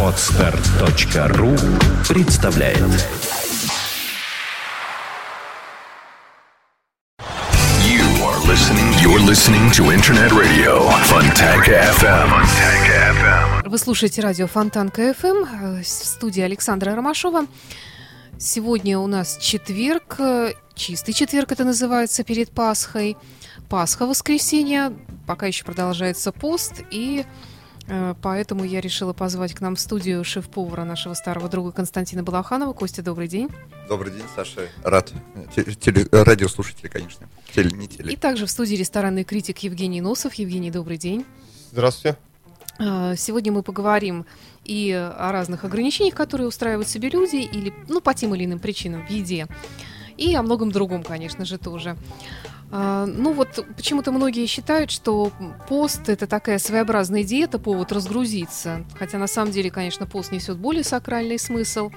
Отстар.ру представляет You are listening. You're listening to Internet Radio Fontanka FM. Fontanka FM. Вы слушаете радио Фонтан КФМ э, в студии Александра Ромашова. Сегодня у нас четверг, э, чистый четверг это называется перед Пасхой. Пасха, воскресенье, пока еще продолжается пост, и поэтому я решила позвать к нам в студию шеф-повара нашего старого друга Константина Балаханова. Костя, добрый день. Добрый день, Саша. Рад. Теле- теле- радиослушатели, конечно. Теле, не теле. И также в студии ресторанный критик Евгений Носов. Евгений, добрый день. Здравствуйте. А, Сегодня мы поговорим и о разных ограничениях, которые устраивают себе люди, или ну, по тем или иным причинам в еде, и о многом другом, конечно же, тоже. А, Ну вот почему-то многие считают, что пост это такая своеобразная диета, повод разгрузиться. Хотя на самом деле, конечно, пост несет более сакральный смысл.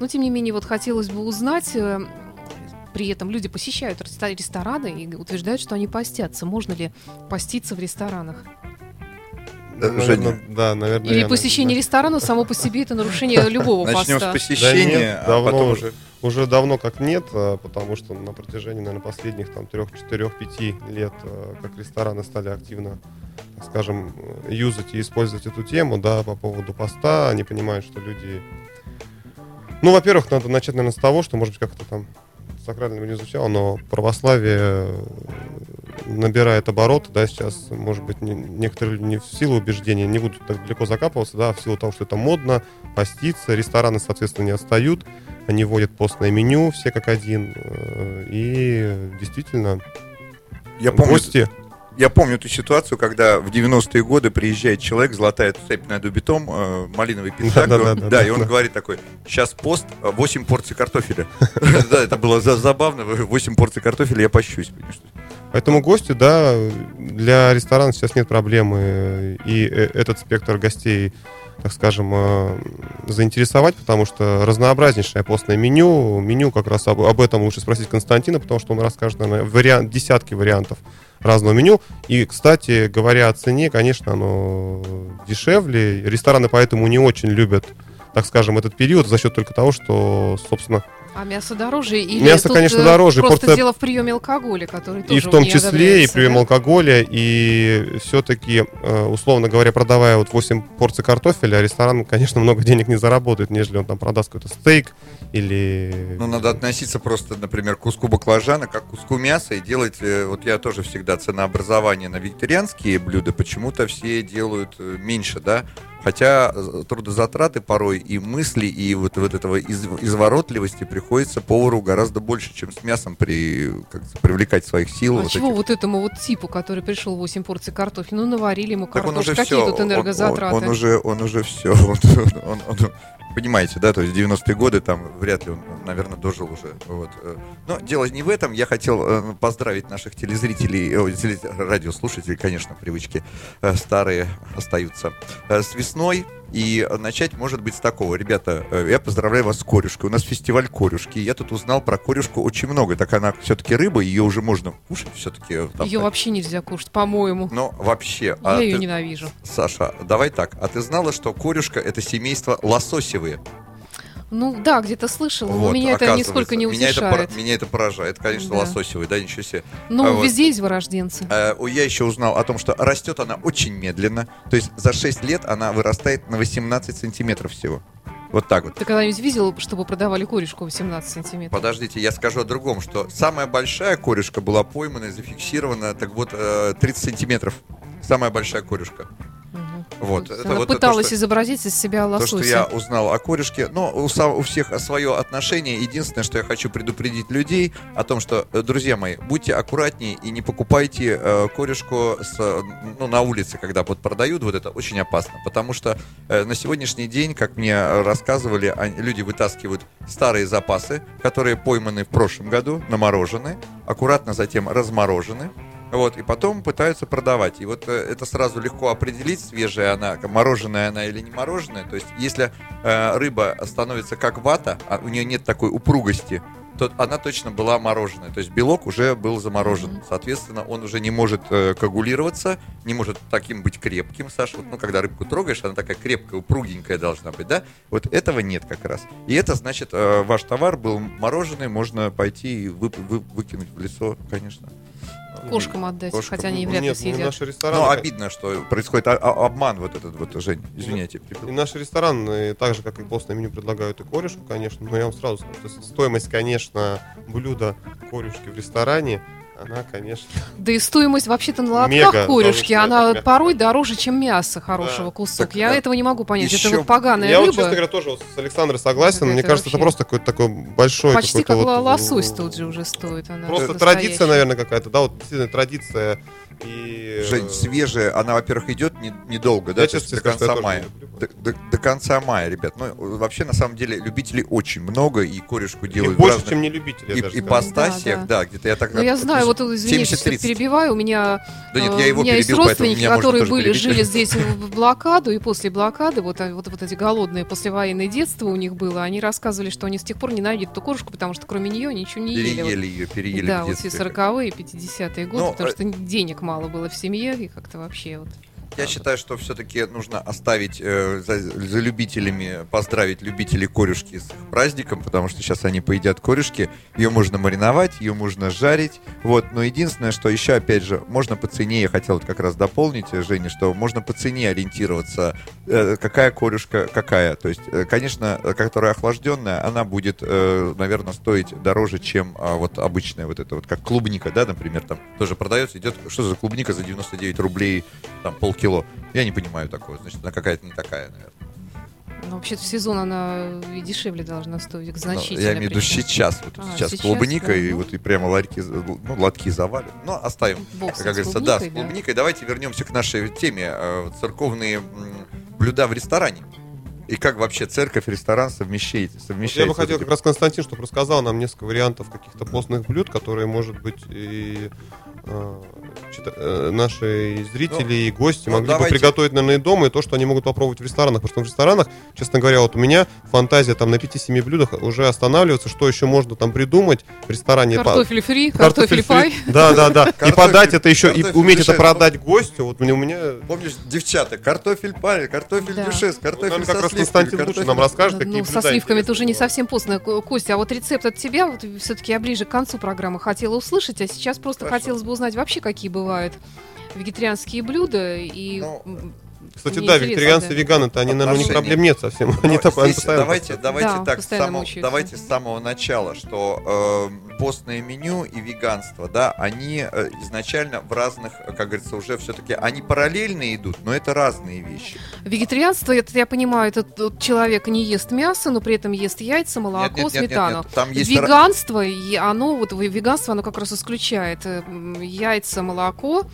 Но тем не менее, вот хотелось бы узнать, э, при этом люди посещают рестораны и утверждают, что они постятся. Можно ли поститься в ресторанах? Да, Наверно, Женя. да, наверное. Или посещение да. ресторана само по себе это нарушение любого Начнем с поста. Да посещения, нет, а давно потом уже. Уже давно как нет, а, потому что на протяжении, наверное, последних там трех, четырех, пяти лет, а, как рестораны стали активно, так скажем, э, юзать и использовать эту тему, да, по поводу поста, они понимают, что люди... Ну, во-первых, надо начать, наверное, с того, что, может быть, как-то там сакрально не звучало, но православие э, набирает обороты, да, сейчас, может быть, не- некоторые не в силу убеждения не будут так далеко закапываться, да, в силу того, что это модно, поститься, рестораны, соответственно, не отстают, они вводят постное меню, все как один, э, и действительно, Я помню, гости, я помню эту ситуацию, когда в 90-е годы приезжает человек, золотая цепь над убитом, э, малиновый пиджак, Да, и да, он- да, да, и он говорит такой, сейчас пост, э, 8 порций картофеля. Да, это было за- забавно, 8 порций картофеля, я пощусь. Поэтому гости, да, для ресторана сейчас нет проблемы и э, этот спектр гостей, так скажем, э, заинтересовать, потому что разнообразнейшее постное меню. Меню как раз об, об этом лучше спросить Константина, потому что он расскажет, наверное, вариант, десятки вариантов разного меню. И, кстати, говоря о цене, конечно, оно дешевле. Рестораны поэтому не очень любят, так скажем, этот период за счет только того, что, собственно, А мясо дороже? Или Мясо, тут, конечно, э, дороже, Просто просто- дело в приеме алкоголя, который тоже и в том числе и прием да? алкоголя, и все-таки, условно говоря, продавая вот 8 порций картофеля, ресторан, конечно, много денег не заработает, нежели он там продаст какой-то стейк или... Ну, надо относиться просто, например, к куску баклажана, как к куску мяса, и делать, э, вот я тоже всегда ценообразование на вегетарианские блюда, почему-то все делают э, меньше, да, хотя э, трудозатраты порой и мысли, и вот, вот этого из- изворотливости приходится повару гораздо больше, чем с мясом при, как привлекать своих сил. А вот чего этих. вот этому вот типу, который пришел 8 порций картофеля, ну наварили ему он картошку, уже какие все, тут энергозатраты? Он, он уже, он уже все. Он, он- он- понимаете, да, то есть 90-е годы там вряд ли он, наверное, дожил уже. Вот. э. Но дело не в этом. Я хотел э, поздравить наших телезрителей, э, радиослушателей, конечно, привычки э, старые остаются, с весной. И начать, может быть, с такого. Ребята, э, я поздравляю вас с корюшкой. У нас фестиваль корюшки. Я тут узнал про корюшку очень много. Так она все-таки рыба, ее уже можно кушать все-таки. Ее вообще нельзя кушать, по-моему. Но вообще... Я а ее ты- ненавижу. Саша, давай так. А ты знала, что корюшка это семейство лососевые? Ну да, где-то слышала, но Вот, меня это нисколько не меня это, утешает. меня это поражает. Конечно, Да. лососевые, да, ничего себе. Ну, А вот. везде есть вырожденцы. Э, Я еще узнал о том, что растет она очень медленно. То есть за 6 лет она вырастает на 18 сантиметров всего. Вот так вот. Ты когда-нибудь видел, чтобы продавали корешку 18 сантиметров? Подождите, я скажу о другом, что самая большая корюшка была поймана и зафиксирована, так вот, э, 30 сантиметров. Самая большая корюшка. Мгм. Вот, То есть это Она вот то, пыталась что- изобразить из себя То, лосося. что я узнал о корешке, но у, у всех свое отношение. Единственное, что я хочу предупредить людей о том, что, э, друзья мои, будьте аккуратнее и не покупайте э, корешку с, э, ну, на улице, когда вот продают, вот это очень опасно. Потому что э, на сегодняшний день, как мне рассказывали, они- люди вытаскивают старые запасы, которые пойманы в прошлом году, наморожены, аккуратно затем разморожены, вот, и потом пытаются продавать. И вот э, это сразу легко определить, свежая она, мороженая она или не мороженая. То есть, если э, рыба становится как вата, а у нее нет такой упругости, то она точно была мороженая. То есть белок уже был заморожен. Соответственно, он уже не может э, коагулироваться, не может таким быть крепким, Саша. Вот, ну, когда рыбку трогаешь, она такая крепкая, упругенькая должна быть, да? Вот этого нет как раз. И это значит, э, ваш товар был мороженый, можно пойти и вы- вы- выкинуть в лицо, конечно. Кошкам отдать, Кошкам. хотя они вряд ли Нет, ну, съедят. наши рестораны... Но обидно, что происходит а- а- обман вот этот вот, Жень, извиняйте. И наши рестораны, так же, как и постное меню, предлагают и корешку, конечно. Но я вам сразу скажу, что стоимость, конечно, блюда корешки в ресторане, она, конечно... Да и стоимость вообще-то на лотках Мега корюшки, она мягко порой дороже, чем мясо хорошего Да. кусок. Так, Я да. этого не могу понять. Еще- Это вот поганая я вот, рыба. честно говоря, тоже вот с Александрой согласен. Это Мне кажется, это вообще- просто какой-то такой большой... Почти как вот, лосось тут же уже стоит. Она Просто настоящая. традиция, наверное, какая-то, да, вот действительно традиция и... Жень, э, свежая, она, во-первых, идет не- недолго, да, Я то есть до скажу, конца тоже мая. не. До, до- до конца мая, ребят. Ну, вообще, на самом деле, любителей очень много, и корешку делают в больше, разных чем не любители, и, даже и скажу. постасиях, Да, да, где-то я так... Ну, я знаю, вот, извините, что 70-30. перебиваю, у меня, Да нет, э, я его у меня есть перебил, поэтому родственники, которые были, перебить. жили здесь в блокаду, и после блокады, вот, а, вот, вот эти голодные послевоенное детство у них было, они рассказывали, что они с тех пор ненавидят эту кошку, потому что кроме нее ничего не ели. Вот. Переели ее, переели да, вот все детстве. 40-е, 50-е годы, Ну, потому э, что денег мало было в семье, и как-то вообще вот. Я считаю, что все-таки нужно оставить э, за, за любителями, поздравить любителей корюшки с праздником, потому что сейчас они поедят корюшки. Ее можно мариновать, ее можно жарить. Вот. Но единственное, что еще, опять же, можно по цене, я хотел как раз дополнить, э, Женя, что можно по цене ориентироваться, э, какая корюшка какая. То есть, э, конечно, э, которая охлажденная, она будет, э, наверное, стоить дороже, чем а, вот обычная вот это вот, как клубника, да, например, там тоже продается, идет, что за клубника за 99 рублей, там полкило. Я не понимаю такого, значит, она какая-то не такая, наверное. Ну, вообще-то в сезон она и дешевле должна стоить, Ну, значительно. я имею в виду сейчас, вот А, сейчас, сейчас, клубника, да, и ну. вот и прямо ларьки, ну, лотки завалят. Но оставим, Бог с как говорится, да, с клубникой, да. Давайте вернемся к нашей теме, э, церковные блюда в ресторане. И как вообще церковь, ресторан совмещает, Вот совмещает. я бы хотел как раз Константин, чтобы рассказал нам несколько вариантов каких-то постных блюд, которые, может быть, и наши зрители и гости ну, могли давайте. бы приготовить, наверное, и дома, и то, что они могут попробовать в ресторанах. Потому что в ресторанах, честно говоря, вот у меня фантазия там на 5-7 блюдах уже останавливается, что еще можно там придумать в ресторане. Картофель фри, картофель пай. Да, да, да. И подать это еще, и уметь это продать гостю. Вот мне- у меня... Помнишь, девчата, картофель парень, картофель Да. дюшес, картофель Наверное, как со раз сливками, Константин лучше картофель- нам расскажет, какие Ну, со сливками это уже не совсем постно. Ко- Костя, а вот рецепт от тебя, вот все-таки я ближе к концу программы хотела услышать, а сейчас просто Хорошо. хотелось бы узнать вообще, какие бывают вегетарианские блюда. И Ну, Кстати, мне да, вегетарианцы да. и веганы-то, они, наверное, у них проблем нет совсем. Они там они здесь постоянно давайте, давайте Да, так, с постоянно самого, мучаются. давайте с самого начала, что э, постное меню и веганство, да, они э, изначально в разных, как говорится, уже все-таки, они параллельно идут, но это разные вещи. Вегетарианство, это я понимаю, это тот человек не ест мясо, но при этом ест яйца, молоко, Нет, нет, нет, нет, сметану. нет, там есть Веганство, и оно, вот веганство, оно как раз исключает э, яйца, молоко,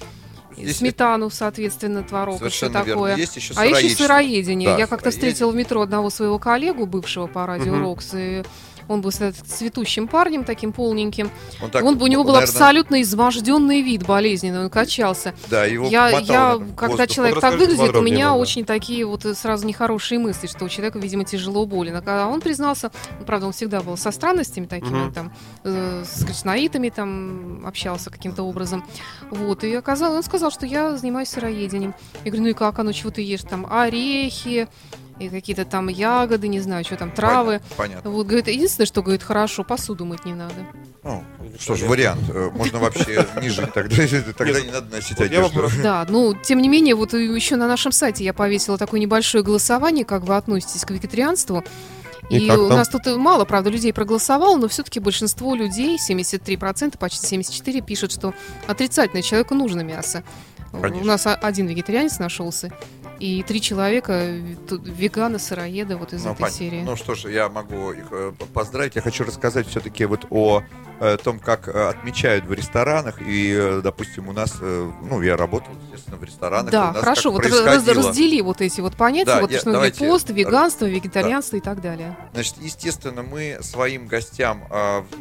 и Здесь сметану, соответственно, творог и все Совершенно верно. такое. Есть еще А еще сыроедение. Да, Я как-то встретила в метро одного своего коллегу, бывшего по радио. Рокс, и он был с- цветущим парнем, таким полненьким. Он так, он, у него был наверное, абсолютно изможденный вид, болезненный, он качался. Да, его я, я когда воздух. человек Вот так выглядит, у меня да. очень такие вот э, сразу нехорошие мысли, что у человека, видимо, тяжело болен. А он признался, ну, правда, он всегда был со странностями такими, он там э, с кришнаитами там общался каким-то образом. Вот, и оказалось, он сказал, что я занимаюсь сыроедением. Я говорю, ну и как оно, чего ты ешь? Там орехи, и какие-то там ягоды, не знаю, что там, травы. Понятно. Вот, говорит, единственное, что, говорит, хорошо, посуду мыть не надо. Ну, что ж, вариант. Э, Можно вообще не жить тогда. Тогда не надо носить одежду. Да, ну, тем не менее, вот еще на нашем сайте я повесила такое небольшое голосование, как вы относитесь к вегетарианству. И И, у там? нас тут мало, правда, людей проголосовало, но все-таки большинство людей, 73%, почти 74% пишут, что отрицательно человеку нужно мясо. Конечно. У нас один вегетарианец нашелся, и три человека веганы, сыроеды вот из Ну, этой пон- серии. Ну что ж, я могу их э, поздравить. Я хочу рассказать все-таки вот о э, том, как э, отмечают в ресторанах. И, э, допустим, у нас, э, ну, я работал, естественно, в ресторанах. да, хорошо, вот раздели вот эти вот понятия, Да, вот я- что давайте, пост, э, веганство, вегетарианство и так далее. Значит, естественно, мы своим гостям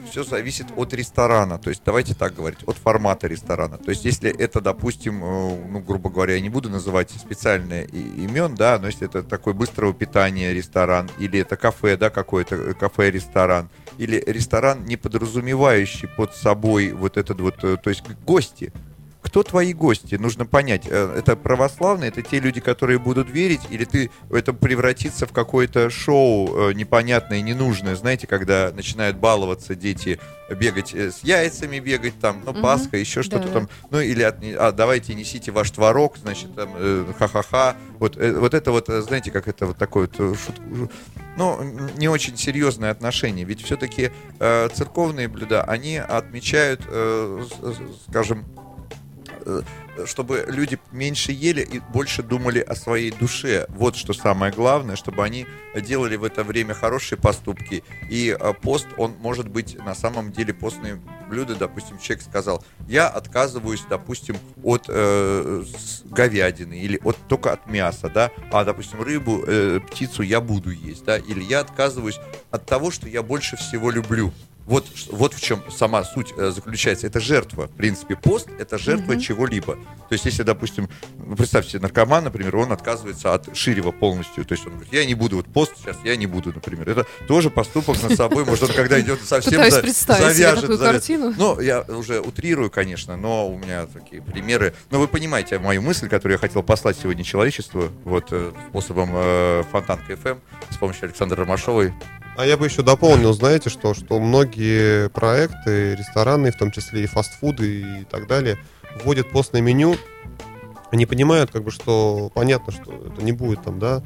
все зависит от ресторана. То есть, давайте так говорить, от формата ресторана. То есть, если это, допустим, э, ну, грубо говоря, я не буду называть специальные имен, да, но если это такой быстрого питания ресторан, или это кафе, да, какое-то э, кафе-ресторан, или ресторан, не подразумевающий под собой вот этот вот, э, то есть гости. Кто твои гости? Нужно понять, э, это православные, это те люди, которые будут верить, или ты это превратится в какое-то шоу э, непонятное, ненужное, знаете, когда начинают баловаться дети, бегать э, с яйцами, бегать там, ну, Мгм. Пасха, еще что-то Да. там, ну, или от, а, давайте несите ваш творог, значит, там, э, ха-ха-ха, вот, э, вот это вот, знаете, как это вот такое вот, шут- ну, не очень серьезное отношение, ведь все-таки э, церковные блюда, они отмечают, э, скажем, чтобы люди меньше ели и больше думали о своей душе. Вот что самое главное, чтобы они делали в это время хорошие поступки. И э, пост, он может быть на самом деле постные блюда, допустим, человек сказал, я отказываюсь, допустим, от э, говядины или от только от мяса, да, а, допустим, рыбу, э, птицу я буду есть, да, или я отказываюсь от того, что я больше всего люблю. Вот, вот в чем сама суть э, заключается. Это жертва. В принципе, пост — это жертва Мгм. чего-либо. То есть, если, допустим, ну, представьте наркоман, например, он отказывается от ширева полностью. То есть, он говорит, я не буду, вот пост сейчас я не буду, например. Это тоже поступок над собой. Может, он когда идет совсем за- завяжет, такую завяжет. картину. Ну, я уже утрирую, конечно, но у меня такие примеры. Но вы понимаете мою мысль, которую я хотел послать сегодня человечеству, вот э, способом э, Фонтанка ФМ с помощью Александры Ромашовой. А я бы еще дополнил, знаете, что, что многие проекты, рестораны, в том числе и фастфуды и так далее, вводят постное меню, они понимают, как бы, что понятно, что это не будет там, да,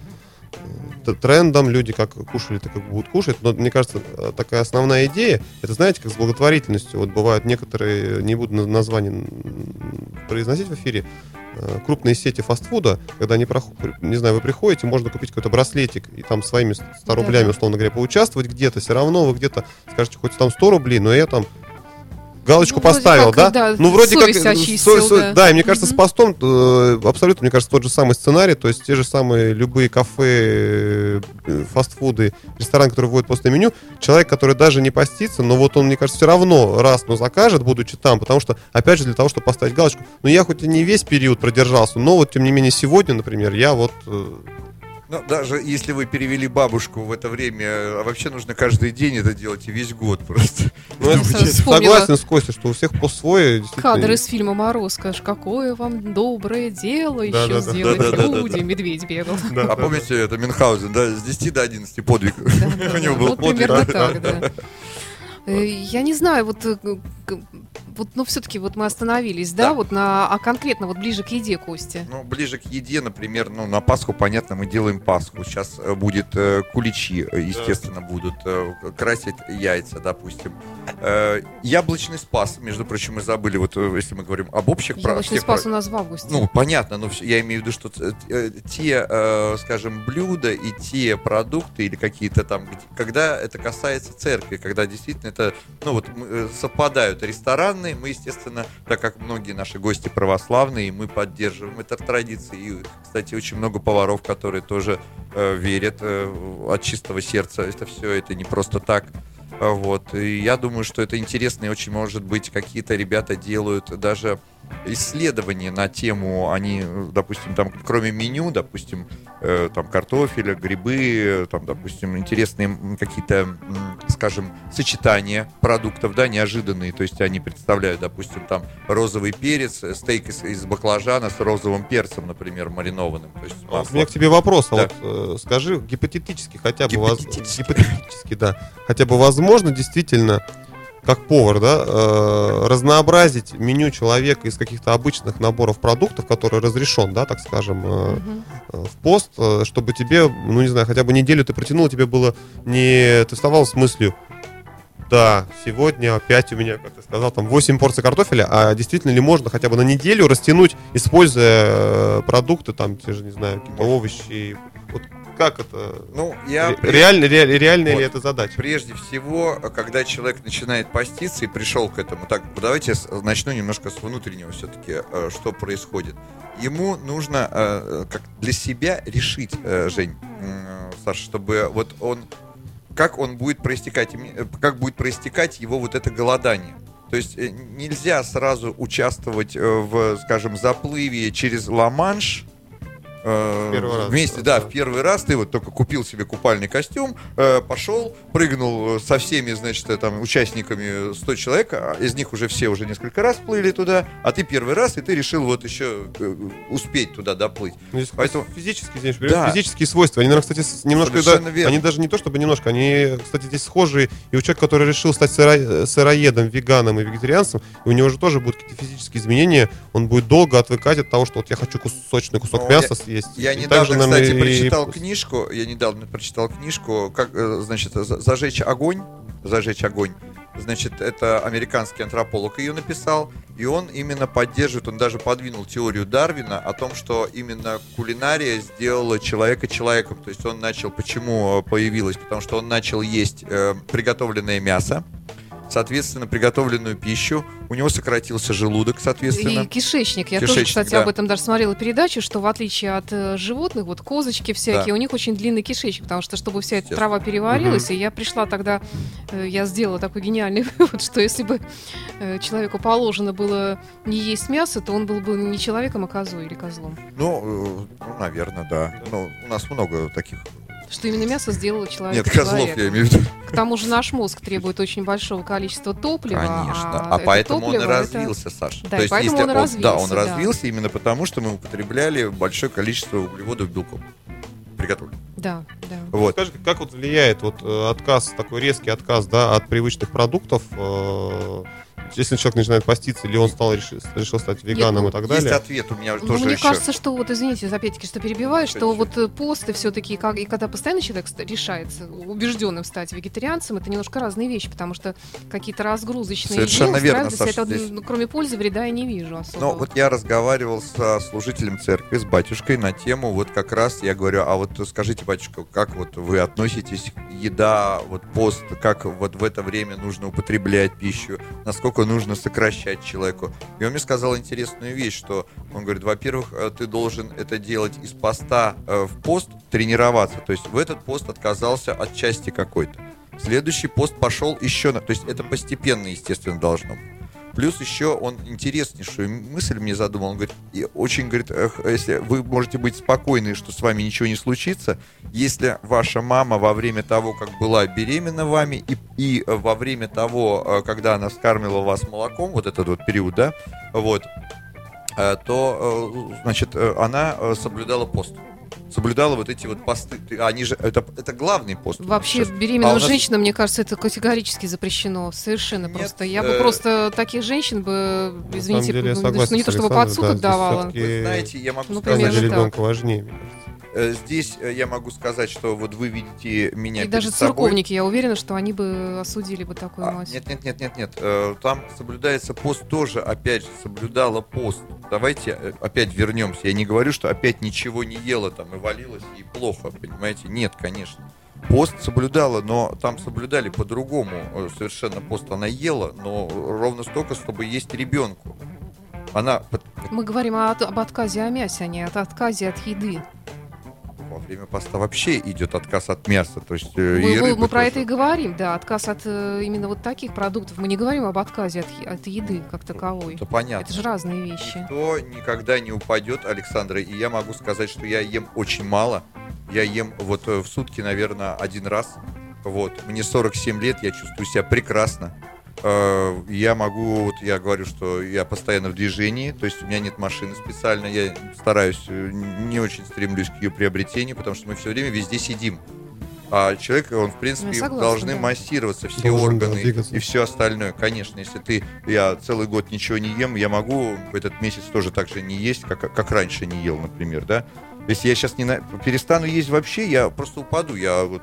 трендом, люди как кушали, так как будут кушать, но мне кажется, э, такая основная идея, это знаете, как с благотворительностью, вот бывают некоторые, не буду на- название произносить в эфире, э, крупные сети фастфуда, когда они, проход- не знаю, вы приходите, можно купить какой-то браслетик и там своими 100 Да-да. рублями, условно говоря, поучаствовать где-то, все равно вы где-то скажете, хоть там 100 рублей, но я там галочку Ну, поставил, как, да? да, Ну, вроде как... очистил, со- да. со- да, и мне кажется, с Мгм. постом э, абсолютно, мне кажется, тот же самый сценарий, то есть те же самые любые кафе, э, фастфуды, ресторан, который вводит постное меню, человек, который даже не постится, но вот он, мне кажется, все равно раз, но закажет, будучи там, потому что, опять же, для того, чтобы поставить галочку, ну, я хоть и не весь период продержался, но вот, тем не менее, сегодня, например, я вот... э, Ну, даже если вы перевели бабушку в это время, а вообще нужно каждый день это делать и весь год просто. ну, это- согласен с Костей, что у всех по действительно... Кадр из фильма «Морозко». Аж какое вам доброе дело еще Да-да-да. сделать Да-да-да-да-да. люди. Медведь бегал. Да, А помните, это Мюнхгаузен, да, с 10 до 11 подвиг. У него был Вот подвиг. примерно так, да. Э, Я не знаю, вот, э, вот, ну все-таки вот мы остановились, да, Да. вот на, а конкретно вот ближе к еде, Кости. Ну, ближе к еде, например, ну, на Пасху, понятно, мы делаем Пасху. Сейчас э, будет э, куличи, э, естественно, будут э, красить яйца, допустим. Э, яблочный спас, между прочим, мы забыли, вот э, если мы говорим об общих Яблочный всех спас у нас в августе. Ну, понятно, но я имею в виду, что те, э, скажем, блюда и те продукты или какие-то там, когда это касается церкви, когда действительно это, ну вот, мы, совпадают ресторанные, мы, естественно, так как многие наши гости православные, мы поддерживаем эту традицию. И, кстати, очень много поваров, которые тоже э, верят э, от чистого сердца. Это все, это не просто так. Вот. И я думаю, что это интересно, и очень может быть, какие-то ребята делают даже исследования на тему, они, допустим, там, кроме меню, допустим, э, там, картофеля, грибы, э, там, допустим, интересные какие-то, скажем, сочетания продуктов, да, неожиданные, то есть они представляют, допустим, там, розовый перец, э, стейк из, из баклажана с розовым перцем, например, маринованным, то есть А У масло. меня к тебе вопрос. А Да. вот э, скажи гипотетически хотя бы воз- Гипотетически. гипотетически, да. Хотя бы возможно действительно, как повар, да, э, разнообразить меню человека из каких-то обычных наборов продуктов, который разрешен, да, так скажем, э, э, в пост, э, чтобы тебе, ну не знаю, хотя бы неделю ты протянул, тебе было не... Ты вставал с мыслью, да, сегодня опять у меня, как ты сказал, там 8 порций картофеля, а действительно ли можно хотя бы на неделю растянуть, используя э, продукты, там, те же, не знаю, какие-то овощи. Вот как это? Ну, я... Ре- реально, ре- реальная Вот. ли это задача? Прежде всего, когда человек начинает поститься и пришел к этому, так, давайте я начну немножко с внутреннего все-таки, э, что происходит. Ему нужно э, как для себя решить, э, Жень, Саша, чтобы вот он, как он будет проистекать, э, как будет проистекать его вот это голодание. То есть э, нельзя сразу участвовать э, в, скажем, заплыве через Ла-Манш, э, Первый раз, вместе, да. да, в первый раз ты вот только купил себе купальный костюм, э, пошел, прыгнул со всеми, значит, э, там, участниками 100 человек, а из них уже все уже несколько раз плыли туда, а ты первый раз, и ты решил вот еще э, успеть туда доплыть. Ну, здесь Поэтому- физические, здесь Да. физические свойства. Они, наверное, кстати, немножко, Совершенно да, верно. они даже не то чтобы немножко, они, кстати, здесь схожие. И у человека, который решил стать сыро- сыроедом, веганом и вегетарианцем, у него же тоже будут какие-то физические изменения. Он будет долго отвыкать от того, что вот я хочу кусочный кусок Ну, мяса я- съесть. Я И недавно, также, кстати, и- прочитал книжку, я недавно прочитал книжку, как, э, значит, за- зажечь огонь, зажечь огонь. Значит, это американский антрополог ее написал, и он именно поддерживает, он даже подвинул теорию Дарвина о том, что именно кулинария сделала человека человеком. То есть он начал, почему э, появилась? Потому что он начал есть э, приготовленное мясо, соответственно, приготовленную пищу, у него сократился желудок, соответственно. И кишечник. Я тоже, Кишечник, кстати, да. об этом даже смотрела передачу, что в отличие от э, животных, вот козочки всякие, Да. у них очень длинный кишечник, потому что чтобы вся эта трава переварилась, и я пришла тогда, э, я сделала такой гениальный вывод, что если бы э, человеку положено было не есть мясо, то он был бы не человеком, а козой или козлом. Ну, ну, наверное, да. Ну, у нас много таких. Что именно мясо сделало человека Нет, козлов человеком. я имею в виду. К тому же наш мозг требует очень большого количества топлива. Конечно. А, А, это поэтому он и топливо это- развился, Саша. Да, и поэтому он Да, он развился, да. развился именно потому, что мы употребляли большое количество углеводов белков. Приготовлен. Да, да. Вот. Скажи, как вот влияет вот э, отказ, такой резкий отказ, да, от привычных продуктов, э, если человек начинает поститься, или он стал решил, решил стать веганом ну, и так Есть далее? ответ у меня Ну, тоже мне еще. кажется, что вот, извините, опять-таки, что перебиваю, что вот э, посты все-таки, как, и когда постоянно человек решается убежденным стать вегетарианцем, это немножко разные вещи, потому что какие-то разгрузочные Совершенно идеи верно, Саша, это, здесь- ну, кроме пользы, вреда я не вижу особо. Но вот я разговаривал со служителем церкви, с батюшкой на тему, вот как раз я говорю, а вот скажите, батюшка, как вот вы относитесь к еда, вот пост, как вот в это время нужно употреблять пищу, насколько нужно сокращать человеку. И он мне сказал интересную вещь, что он говорит, во-первых, э, ты должен это делать из поста э, в пост, тренироваться, то есть в этот пост отказался от части какой-то. Следующий пост пошел еще на... То есть это постепенно, естественно, должно быть. Плюс еще он интереснейшую мысль мне задумал. Он говорит, и очень говорит, «Эх, если вы можете быть спокойны, что с вами ничего не случится, если ваша мама во время того, как была беременна вами, и, и во время того, э, когда она вскармливала вас молоком, вот этот вот период, да, вот, э, то, э, значит, она соблюдала пост. Соблюдала вот эти вот посты. Ты- Они же, это, это главный пост. Вообще Сейчас. беременным А нас- женщинам, мне кажется, это категорически запрещено. Совершенно Нет, просто. Я бы э, просто таких женщин бы, извините, деле, ну, согласен ну, не то чтобы под суд да, отдавала. Вы знаете, я могу Ну, сказать, примерно ребенка важнее, мне кажется. Э, Здесь э, я могу сказать, что вот вы видите меня И даже собой. церковники, я уверена, что они бы осудили бы такую А, мать. Нет, нет, нет, нет, нет. Э, Там соблюдается пост тоже, опять же, соблюдала пост. Давайте опять вернемся. Я не говорю, что опять ничего не ела там и валилась и плохо, понимаете? Нет, конечно. Пост соблюдала, но там соблюдали по-другому. Совершенно пост она ела, но ровно столько, чтобы есть ребенку. Она Мы говорим о- об отказе о мясе, а не от отказе от еды. Во время поста вообще идет отказ от мяса. То есть, э, Мы, и мы- мы про тоже. это и говорим, да, отказ от э, именно вот таких продуктов. Мы не говорим об отказе от, от еды как таковой. Это понятно. Это же разные вещи. Никто никогда не упадет, Александра, и я могу сказать, что я ем очень мало. Я ем вот э, в сутки, наверное, один раз. Вот. Мне 47 лет, я чувствую себя прекрасно. Э, Я могу, вот я говорю, что я постоянно в движении, то есть у меня нет машины специально, я стараюсь, э, не очень стремлюсь к ее приобретению, потому что мы все время везде сидим. А человек, он, в принципе, согласна, должны да. массироваться все Должен, органы двигаться. и все остальное. Конечно, если ты, я целый год ничего не ем, я могу в этот месяц тоже так же не есть, как, как раньше не ел, например, да. Если я сейчас не на- перестану есть вообще, я просто упаду, я вот...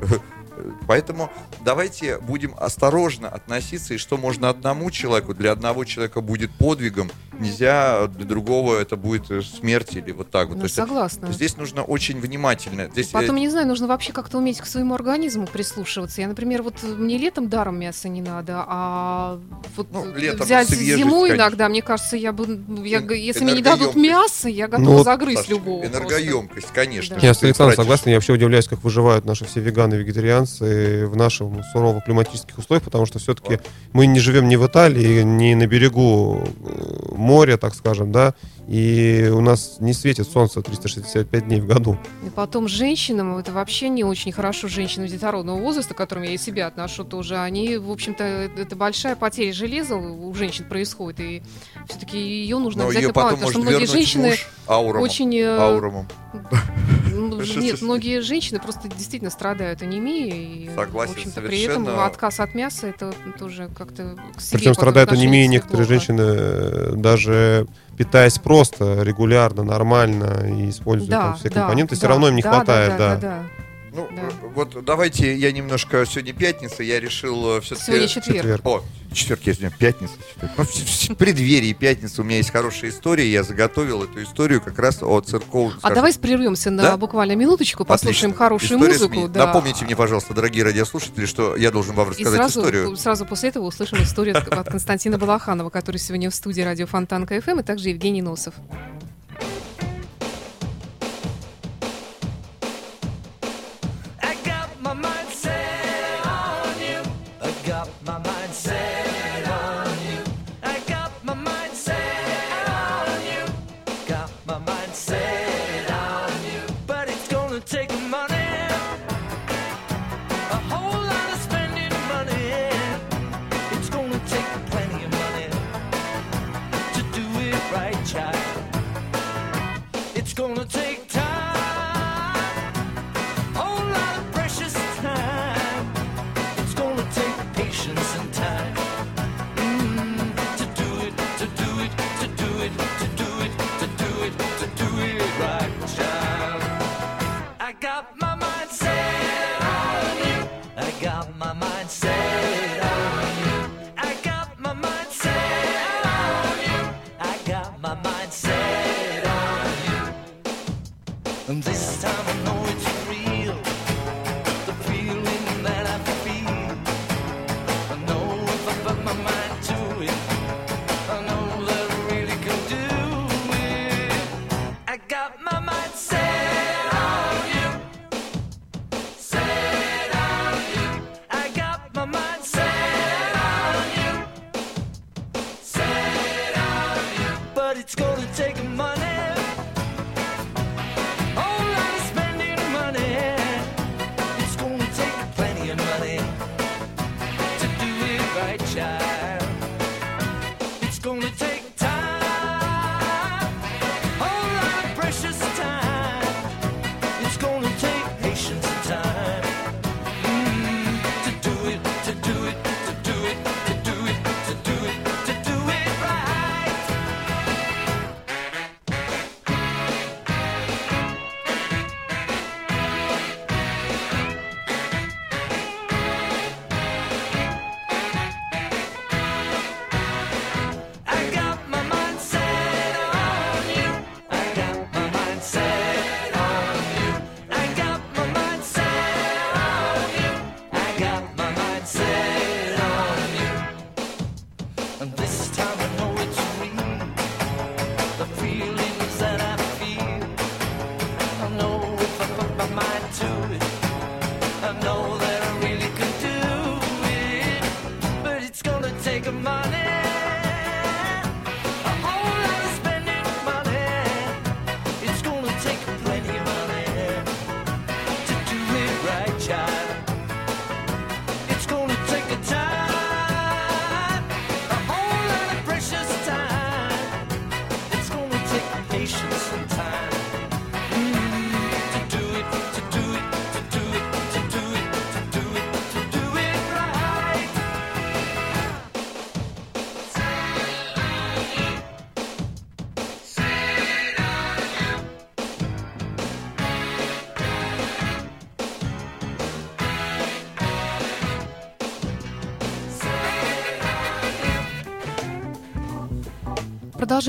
э, Поэтому давайте будем осторожно относиться, и что можно одному человеку, для одного человека будет подвигом, нельзя для другого это будет э, смерть или вот так вот. Ну, То есть согласна. Здесь нужно очень внимательно. Здесь, э, Потом, не знаю, нужно вообще как-то уметь к своему организму прислушиваться. Я, например, вот мне летом даром мяса не надо, а вот Ну, летом взять свежесть, зимой конечно. иногда, мне кажется, я бы, ну, я, если мне не дадут мясо, я готова Ну вот, загрызть Сашечка, любого. просто. энергоемкость, конечно. Да. Я с Александром согласен, я вообще удивляюсь, как выживают наши все веганы, вегетарианцы. Адаптации в наших суровых климатических условиях, потому что все-таки мы не живем ни в Италии, ни на берегу э, моря, так скажем, да, и у нас не светит солнце 365 дней в году. И потом женщинам, это вообще не очень хорошо, женщинам детородного возраста, к которым я и себя отношу тоже, они, в общем-то, это большая потеря железа у женщин происходит, и все-таки ее нужно Но ее обязательно потом помнить, потому что многие женщины муж аурумом. очень... э, Аурумом. ну, Нет, многие женщины просто действительно страдают анемией. И, Согласен, в общем-то, при этом отказ от мяса это тоже как-то к себе Причем страдают анемией некоторые плохо. женщины, э, даже питаясь просто, регулярно, нормально и используя Да, там все да, компоненты, все да, равно им не да, хватает, да. да. да, да. Ну, Да. э, вот давайте я немножко... Сегодня пятница, я решил все-таки... Сегодня четверг. Четверг. О, четверг, я сегодня пятница. четверг. Ну, в, преддверии пятницы у меня есть хорошая история. Я заготовил эту историю как раз о церковных... А скажем, давай прервемся на Да? буквально минуточку, послушаем Отлично. хорошую История музыку. Да. Напомните мне, пожалуйста, дорогие радиослушатели, что я должен вам И рассказать сразу, историю. сразу после этого услышим историю от, Константина Балаханова, который сегодня в студии радио Фонтанка ФМ, и также Евгений Носов.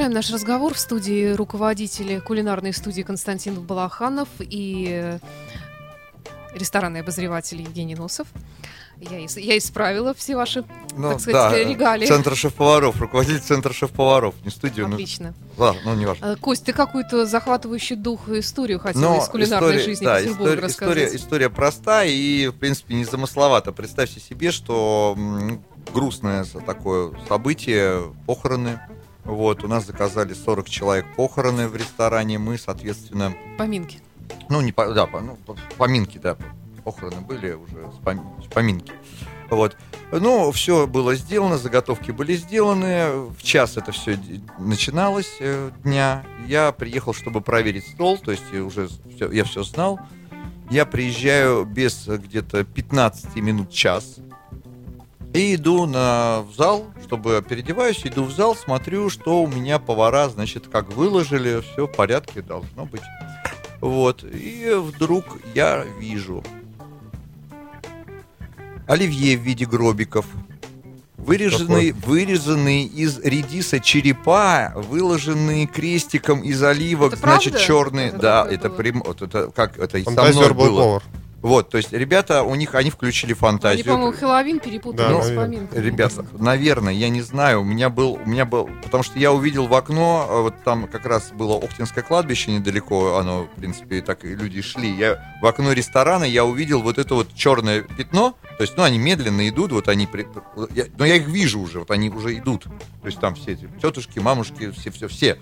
Продолжаем наш разговор в студии руководителя кулинарной студии Константин Балаханов и ресторанный обозреватель Евгений Носов. Я, я исправила все ваши, Ну, так сказать, да, регалии. Центр шеф-поваров, руководитель центра шеф-поваров, не студию. ну, Отлично. ладно, ну не важно. Э, Кость, ты какую-то захватывающую дух историю хотела Но из кулинарной история- жизни да, Петербурга история, рассказать. история, история проста и, в принципе, незамысловата. Представьте себе, что грустное такое событие, похороны. Вот, у нас заказали 40 человек похороны в ресторане. Мы, соответственно, Поминки. ну, не по, да, по- ну, по- поминки, да, похороны были уже, поминки. Вот. Ну, все было сделано, заготовки были сделаны. В час это все начиналось э, дня. Я приехал, чтобы проверить стол, то есть уже всё- я все знал. Я приезжаю без э, где-то 15 минут час. И иду на, в зал, чтобы переодеваюсь, иду в зал, смотрю, что у меня повара, значит, как выложили, все в порядке должно быть. Вот. И вдруг я вижу оливье в виде гробиков. Вырезанные, вырезанные из редиса черепа, выложенные крестиком из оливок, Это значит, правда? черные. Это да, это прям, вот это как это и со Фантазер мной был было. повар. Вот, то есть ребята, у них они включили Они, фантазию. по-моему, Хэллоуин перепутали Да, с поминками. Ребята, наверное, я не знаю, у меня был, у меня был, потому что я увидел в окно, а, вот там как раз было Охтинское кладбище недалеко, оно, в принципе, так и люди шли. Я в окно ресторана я увидел вот это вот черное пятно, то есть, ну, они медленно идут, вот они, при- я- но я их вижу уже, вот они уже идут, то есть там все эти тетушки, мамушки, все, все, все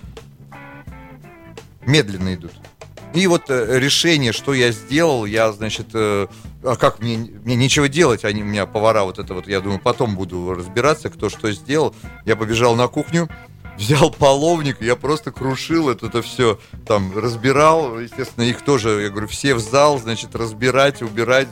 медленно идут. И вот э, решение, что я сделал, я, значит, э, а как мне, мне нечего делать, они у меня повара вот это вот, я думаю, потом буду разбираться, кто что сделал. Я побежал на кухню, взял половник, я просто крушил это, это все, там, разбирал, естественно, их тоже, я говорю, все в зал, значит, разбирать, убирать,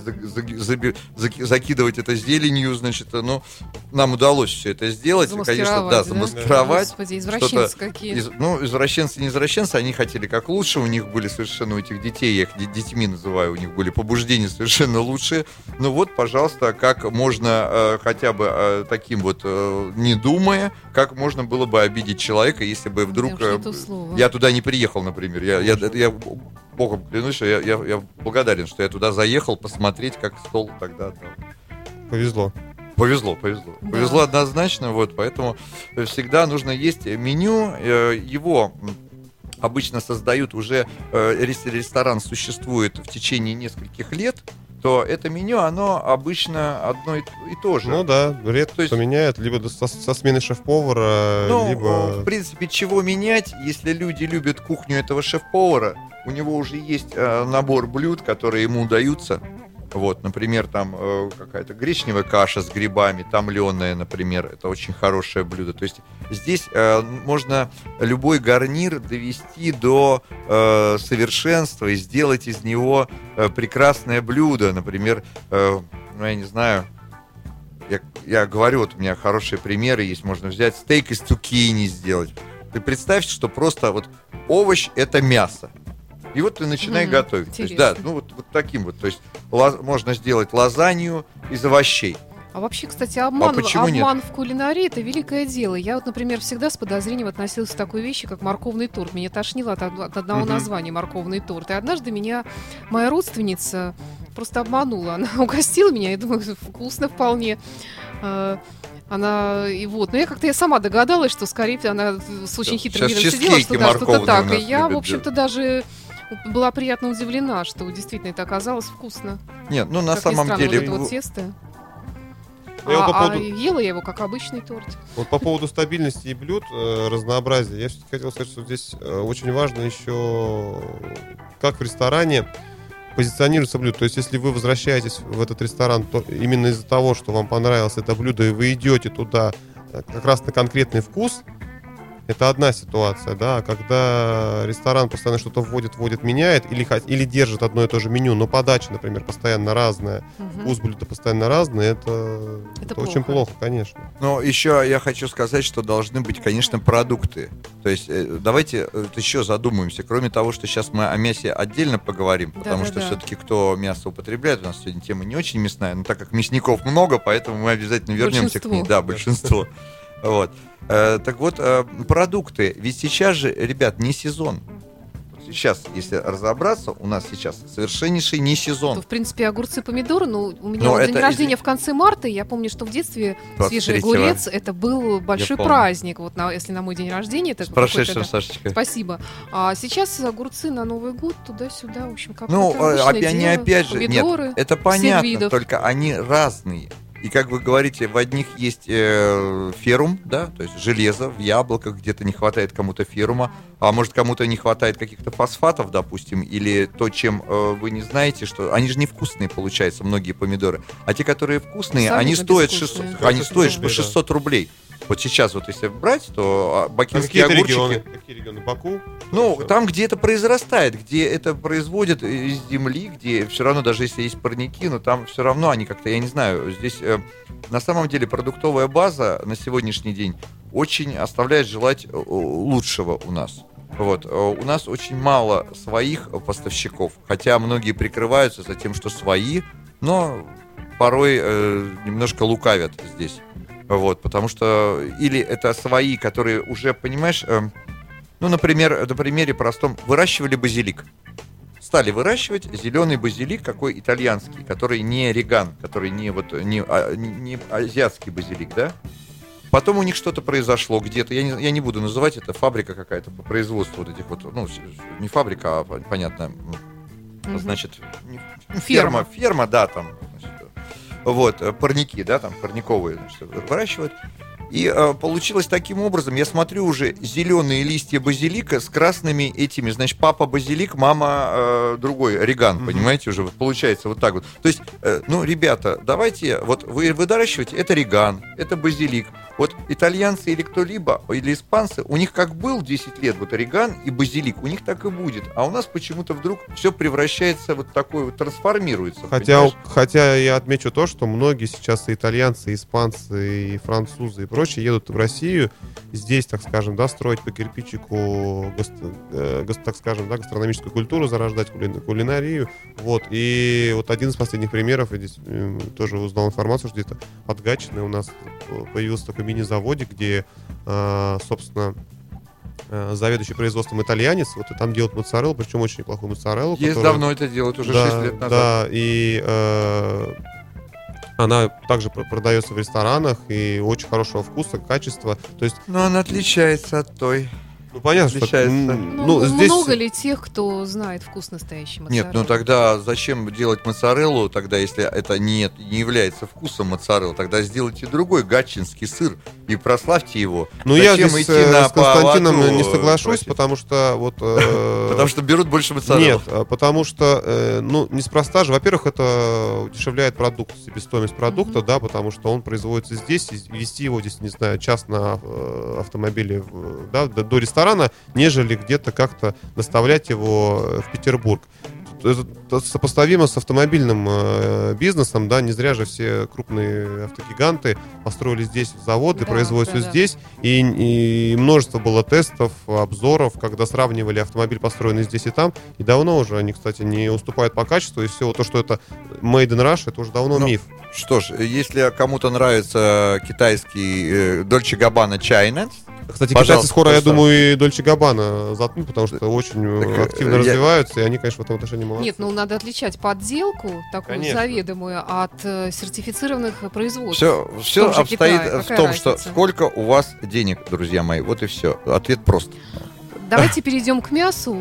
закидывать это зеленью, значит, ну, нам удалось все это сделать, конечно, да, замаскировать. Господи, извращенцы какие. Из- ну, извращенцы, не извращенцы, они хотели как лучше, у них были совершенно у этих детей, я их де- детьми называю, у них были побуждения совершенно лучшие. Ну вот, пожалуйста, как можно э, хотя бы э, таким вот, э, не думая, как можно было бы обидеть человека, если бы вдруг... Я э, я туда не приехал, например. Я, я, я богом клянусь, что я, я, я благодарен, что я туда заехал посмотреть, как стол тогда там Повезло. Повезло, повезло. Да. Повезло однозначно, вот, поэтому всегда нужно есть меню, э, его обычно создают уже, э, рес- ресторан существует в течение нескольких лет, то это меню, оно обычно одно и, и то же. Ну да, редко То есть- кто меняет, либо со, со смены шеф-повара, Ну, либо... в принципе, чего менять, если люди любят кухню этого шеф-повара, у него уже есть э, набор блюд, которые ему удаются. Вот, например, там э, какая-то гречневая каша с грибами, томленая, например, это очень хорошее блюдо. То есть здесь э, можно любой гарнир довести до э, совершенства и сделать из него э, прекрасное блюдо. Например, э, ну, я не знаю, я, я говорю, вот у меня хорошие примеры есть. Можно взять стейк из цукини сделать. Ты представь, что просто вот овощ это мясо. И вот ты начинай Мгм, готовить. То есть, да, ну вот, вот таким вот. То есть ла- можно сделать лазанью из овощей. А вообще, кстати, обман, нет? обман в кулинарии это великое дело. Я вот, например, всегда с подозрением относилась к такой вещи, как морковный торт. Меня тошнило от, от одного Мгм. названия морковный торт. И однажды меня моя родственница просто обманула. Она угостила меня, я думаю, вкусно вполне. А, Она и вот, но я как-то я сама догадалась, что скорее всего она с очень хитрым видом сидела, что да, что-то так. И я, в общем-то, даже была приятно удивлена, что действительно это оказалось вкусно. Нет, ну на Как самом странно, деле... вот это вот тесто. Я вот а, по а поводу- ела я его как обычный торт. Вот по поводу стабильности и блюд, э, разнообразия, я все-таки хотел сказать, что здесь э, очень важно еще, как в ресторане позиционируется блюдо. То есть, если вы возвращаетесь в этот ресторан то именно из-за того, что вам понравилось это блюдо, и вы идете туда э, как раз на конкретный вкус, это одна ситуация, да, когда ресторан постоянно что-то вводит, вводит, меняет, или, или держит одно и то же меню, но подача, например, постоянно разная, Мгм. вкус блюда постоянно разный, это, Это это очень плохо. плохо, конечно. Но еще я хочу сказать, что должны быть, конечно, продукты. То есть э, давайте э, еще задумаемся. Кроме того, что сейчас мы о мясе отдельно поговорим, потому что Да-да-да. все-таки кто мясо употребляет, у нас сегодня тема не очень мясная, но так как мясников много, поэтому мы обязательно вернемся к ней. Большинство. Да, большинство. Вот. Э, Так вот, э, продукты. Ведь сейчас же, ребят, не сезон. сейчас, если разобраться, у нас сейчас совершеннейший не сезон. в принципе, огурцы, помидоры, ну, у меня Но это день из- рождения в конце марта, я помню, что в детстве свежий 23-го. огурец, это был большой праздник, вот на, если на мой день рождения. Это С прошедшим. Сашечка. Спасибо. А сейчас огурцы на Новый год туда-сюда, в общем, как Ну, э, опять- они опять же, помидоры, нет, это понятно, только они разные. И как вы говорите, в одних есть э, ферум, да, то есть железо в яблоках, где-то не хватает кому-то ферума, а может кому-то не хватает каких-то фосфатов, допустим, или то, чем э, вы не знаете, что они же невкусные, получаются, многие помидоры. А те, которые вкусные, они Абсолютно стоят 600, безвкусные. они стоят Да. по 600 рублей. Вот сейчас вот если брать, то а, А бакинские какие это огурчики... регионы? Какие регионы? Баку? Ну, Всё. там, где это произрастает, где это производят из земли, где все равно, даже если есть парники, но там все равно они как-то, я не знаю, здесь э, на самом деле продуктовая база на сегодняшний день очень оставляет желать э, лучшего у нас. Вот. э, У нас очень мало своих поставщиков, хотя многие прикрываются за тем, что свои, но порой э, немножко лукавят здесь. Вот, потому что или это свои, которые уже, понимаешь, эм, ну, например, на примере простом, выращивали базилик. Стали выращивать зеленый базилик, какой итальянский, который не реган, который не вот не, а, не азиатский базилик, да? Потом у них что-то произошло где-то, я не, я не буду называть это фабрика какая-то по производству вот этих вот, ну, не фабрика, а пон- понятно, Мгм. значит, не- Ферма. ферма, ферма, да, там, значит, вот, э, парники, да, там, парниковые, значит, выращивают. И э, получилось таким образом, я смотрю уже зеленые листья базилика с красными этими, значит, папа базилик, мама э, другой, реган, понимаете, уже вот получается вот так вот. То есть, э, ну, ребята, давайте, вот вы выращиваете, это реган, это базилик. Вот итальянцы или кто-либо, или испанцы, у них как был 10 лет вот реган и базилик, у них так и будет. А у нас почему-то вдруг все превращается вот такое, вот трансформируется. Хотя, понимаешь? хотя я отмечу то, что многие сейчас и итальянцы, и испанцы, и французы, и прочие едут в Россию здесь, так скажем, да, строить по кирпичику, гас- э, гас- так скажем, да, гастрономическую культуру, зарождать кули- кулинарию. Вот. И вот один из последних примеров, я здесь тоже узнал информацию, что где-то под Гатчиной у нас э, появился такой мини-заводик, где, э, собственно, э, заведующий производством итальянец, вот и там делают моцареллу, причем очень неплохую моцареллу. Есть которая- давно это делают, уже да, 6 лет назад. Да, и э, она также пр- продается в ресторанах и очень хорошего вкуса, качества. То есть, Но она отличается от той. Ну понятно, что Отличается. м, Ну, ну, здесь много ли тех, кто знает вкус настоящий Нет, ну моцареллы? тогда зачем делать моцареллу, тогда если это не, не является вкусом моцареллы, тогда сделайте другой гатчинский сыр и прославьте его. Ну, я здесь идти э, на с Константином поводу, не соглашусь, просить? потому что вот... э, Потому что берут больше моцареллы. Нет, а, потому что, э, ну, неспроста же, во-первых, это удешевляет продукт, себестоимость продукта, да, потому что он производится здесь, и везти его здесь, не знаю, час на э, автомобиле, да, до, до ресторана, нежели где-то как-то доставлять его э, в Петербург. Это сопоставимо с автомобильным э, бизнесом, да, не зря же все крупные автогиганты построили здесь заводы, Да, производятся да, да. здесь, и, и множество было тестов, обзоров, когда сравнивали автомобиль, построенный здесь и там, и давно уже они, кстати, не уступают по качеству, и все то, что это made in Russia, это уже давно Ну, миф. Что ж, если кому-то нравится китайский э, Дольче Габбана чайна, Кстати, Пожалуйста, китайцы скоро, я думаю, и Дольче Габбана затмут, потому что очень э, Так, э, активно я- развиваются, и они, конечно, в этом отношении молодцы. Нет, ну надо отличать подделку, такую Конечно. заведомую, от э, сертифицированных производств. все, все же обстоит Китае, в какая том, что разница? сколько у вас денег, друзья мои. Вот и все. Ответ прост. Давайте перейдем к мясу.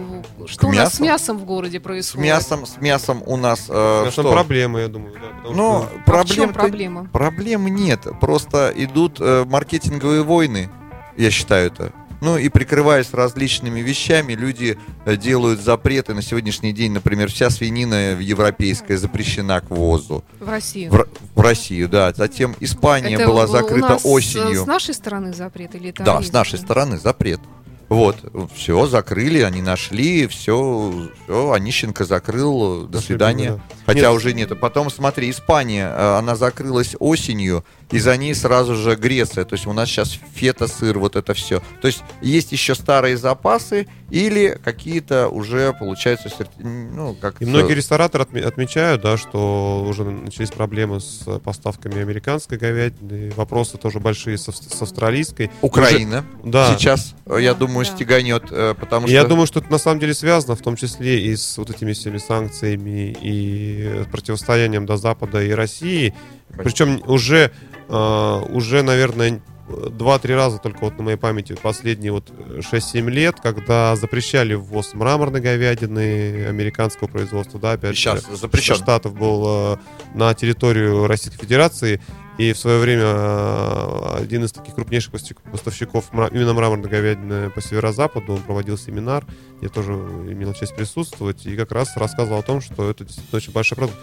Что у нас с мясу? мясом в городе С происходит? мясом, с мясом у нас э, Конечно, что? проблемы, я думаю, да. Ну, что- А в чем проблем проблема? Проблем нет, просто идут э, маркетинговые войны, я считаю это. Ну и прикрываясь различными вещами, люди э, делают запреты. На сегодняшний день, например, вся свинина европейская запрещена к ввозу. В России. В, в Россию, да. Затем Испания Это была закрыта у нас, э, осенью. С нашей стороны запрет или это Да, с нашей стороны запрет. Вот, все, закрыли, они нашли, все, все, Онищенко закрыл, до Нашли свидания. Хотя Нет. уже нет. Потом, смотри, Испания, э, она закрылась осенью, и за ней сразу же Греция. То есть у нас сейчас фета-сыр, вот это все. То есть есть еще старые запасы или какие-то уже, получается, ну, как... И многие рестораторы отме- отмечают, да, что уже начались проблемы с поставками американской говядины. Вопросы тоже большие с, ав- с австралийской. Украина Уже- да. сейчас, э, я думаю, Да. стеганет, э, потому что... Я думаю, что это на самом деле связано, в том числе и с вот этими всеми санкциями и противостоянием до Запада и России. Причем уже, э, уже, наверное, два-три раза только вот на моей памяти последние вот 6-7 лет, когда запрещали ввоз мраморной говядины американского производства, да, опять Сейчас же, запрещен. штатов был э, на территорию Российской Федерации. И в свое время э, один из таких крупнейших поставщик- поставщиков именно мраморной говядины по северо-западу, он проводил семинар, я тоже имел честь присутствовать, и как раз рассказывал о том, что это действительно очень большой продукт.